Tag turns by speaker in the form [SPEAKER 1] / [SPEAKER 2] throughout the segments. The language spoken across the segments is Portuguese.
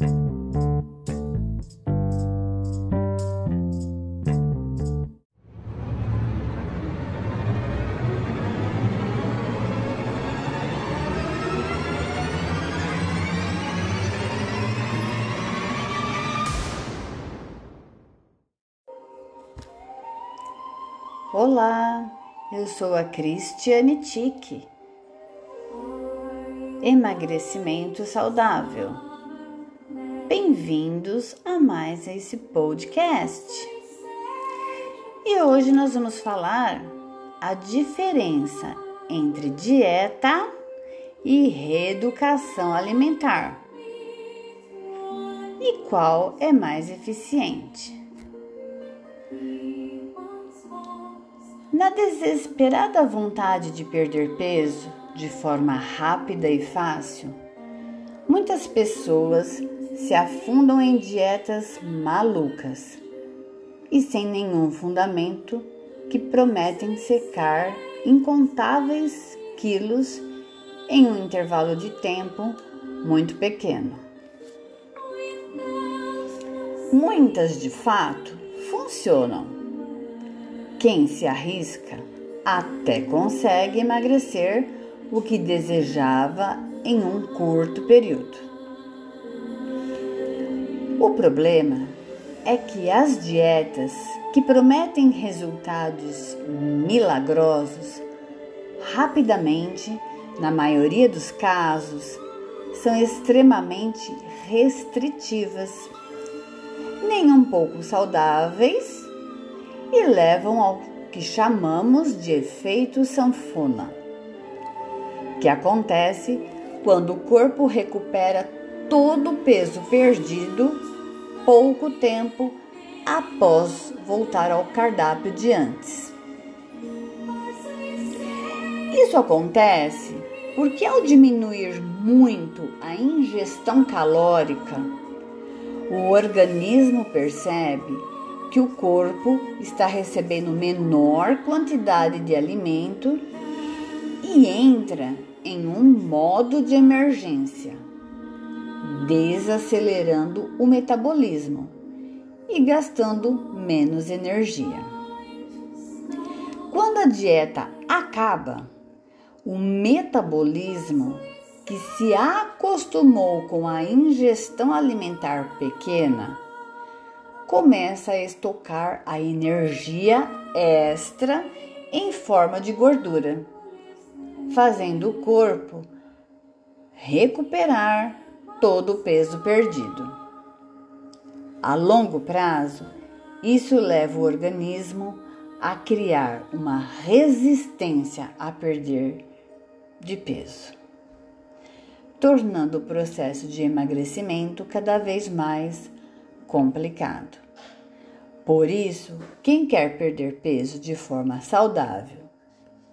[SPEAKER 1] Olá, eu sou a Cristiane Tique. Emagrecimento saudável. Bem-vindos a mais esse podcast. E hoje nós vamos falar a diferença entre dieta e reeducação alimentar. E qual é mais eficiente? Na desesperada vontade de perder peso de forma rápida e fácil, muitas pessoas se afundam em dietas malucas e sem nenhum fundamento que prometem secar incontáveis quilos em um intervalo de tempo muito pequeno. Muitas de fato funcionam quem se arrisca até consegue emagrecer o que desejava em um curto período. O problema é que as dietas que prometem resultados milagrosos rapidamente, na maioria dos casos, são extremamente restritivas, nem um pouco saudáveis e levam ao que chamamos de efeito sanfona, que acontece quando o corpo recupera todo o peso perdido pouco tempo após voltar ao cardápio de antes. Isso acontece porque, ao diminuir muito a ingestão calórica, o organismo percebe que o corpo está recebendo menor quantidade de alimento e entra em um modo de emergência, desacelerando o metabolismo e gastando menos energia. Quando a dieta acaba, o metabolismo que se acostumou com a ingestão alimentar pequena começa a estocar a energia extra em forma de gordura, fazendo o corpo recuperar todo o peso perdido. A longo prazo, isso leva o organismo a criar uma resistência a perder de peso, tornando o processo de emagrecimento cada vez mais complicado. Por isso, quem quer perder peso de forma saudável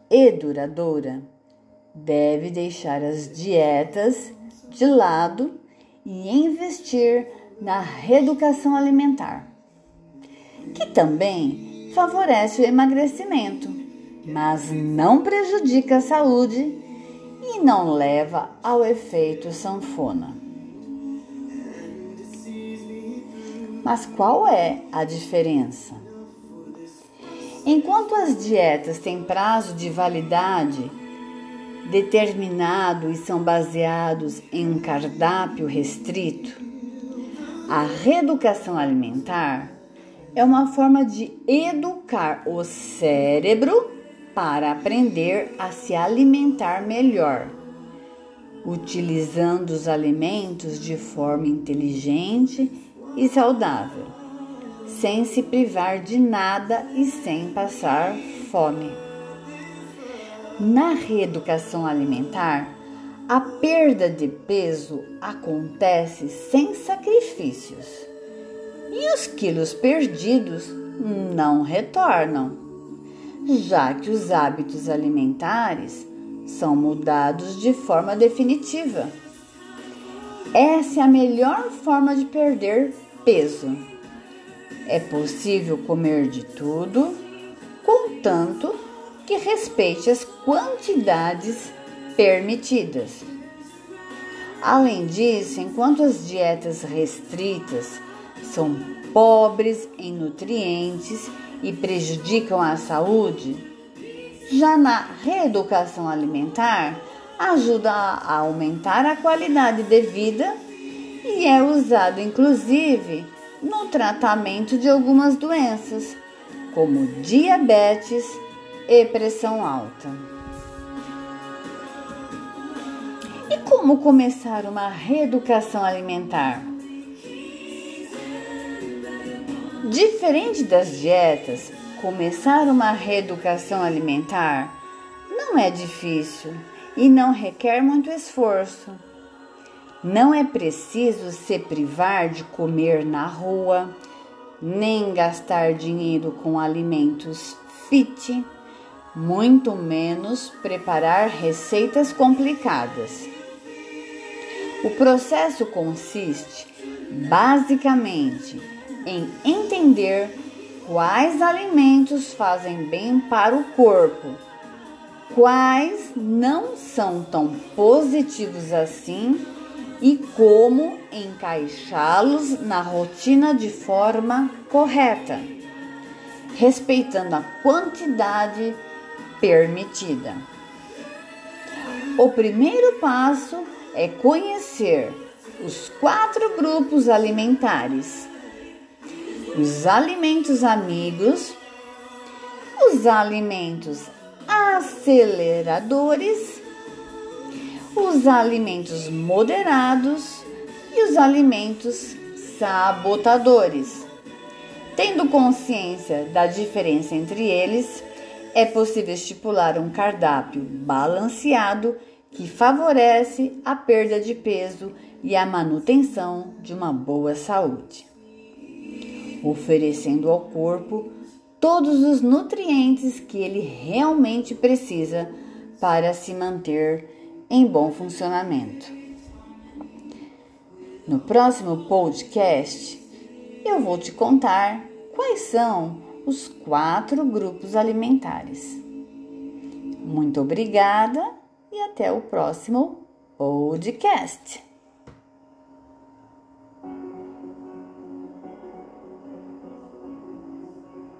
[SPEAKER 1] e duradoura deve deixar as dietas de lado e investir na reeducação alimentar, que também favorece o emagrecimento, mas não prejudica a saúde e não leva ao efeito sanfona. Mas qual é a diferença? Enquanto as dietas têm prazo de validade determinado e são baseados em um cardápio restrito, a reeducação alimentar é uma forma de educar o cérebro para aprender a se alimentar melhor, utilizando os alimentos de forma inteligente e saudável, sem se privar de nada e sem passar fome. Na reeducação alimentar, a perda de peso acontece sem sacrifícios e os quilos perdidos não retornam, já que os hábitos alimentares são mudados de forma definitiva. Essa é a melhor forma de perder peso. É possível comer de tudo, contanto que respeite as quantidades permitidas. Além disso, enquanto as dietas restritas são pobres em nutrientes e prejudicam a saúde, já na reeducação alimentar ajuda a aumentar a qualidade de vida e é usado inclusive no tratamento de algumas doenças, como diabetes e pressão alta. E como começar uma reeducação alimentar? Diferente das dietas, começar uma reeducação alimentar não é difícil e não requer muito esforço. Não é preciso se privar de comer na rua, nem gastar dinheiro com alimentos fit, muito menos preparar receitas complicadas. O processo consiste basicamente em entender quais alimentos fazem bem para o corpo, quais não são tão positivos assim e como encaixá-los na rotina de forma correta, respeitando a quantidade permitida. O primeiro passo é conhecer os quatro grupos alimentares os alimentos amigos, os alimentos aceleradores, os alimentos moderados e os alimentos sabotadores. Tendo consciência da diferença entre eles, é possível estipular um cardápio balanceado que favorece a perda de peso e a manutenção de uma boa saúde oferecendo ao corpo todos os nutrientes que ele realmente precisa para se manter em bom funcionamento. No próximo podcast, eu vou te contar quais são os quatro grupos alimentares. Muito obrigada e até o próximo podcast.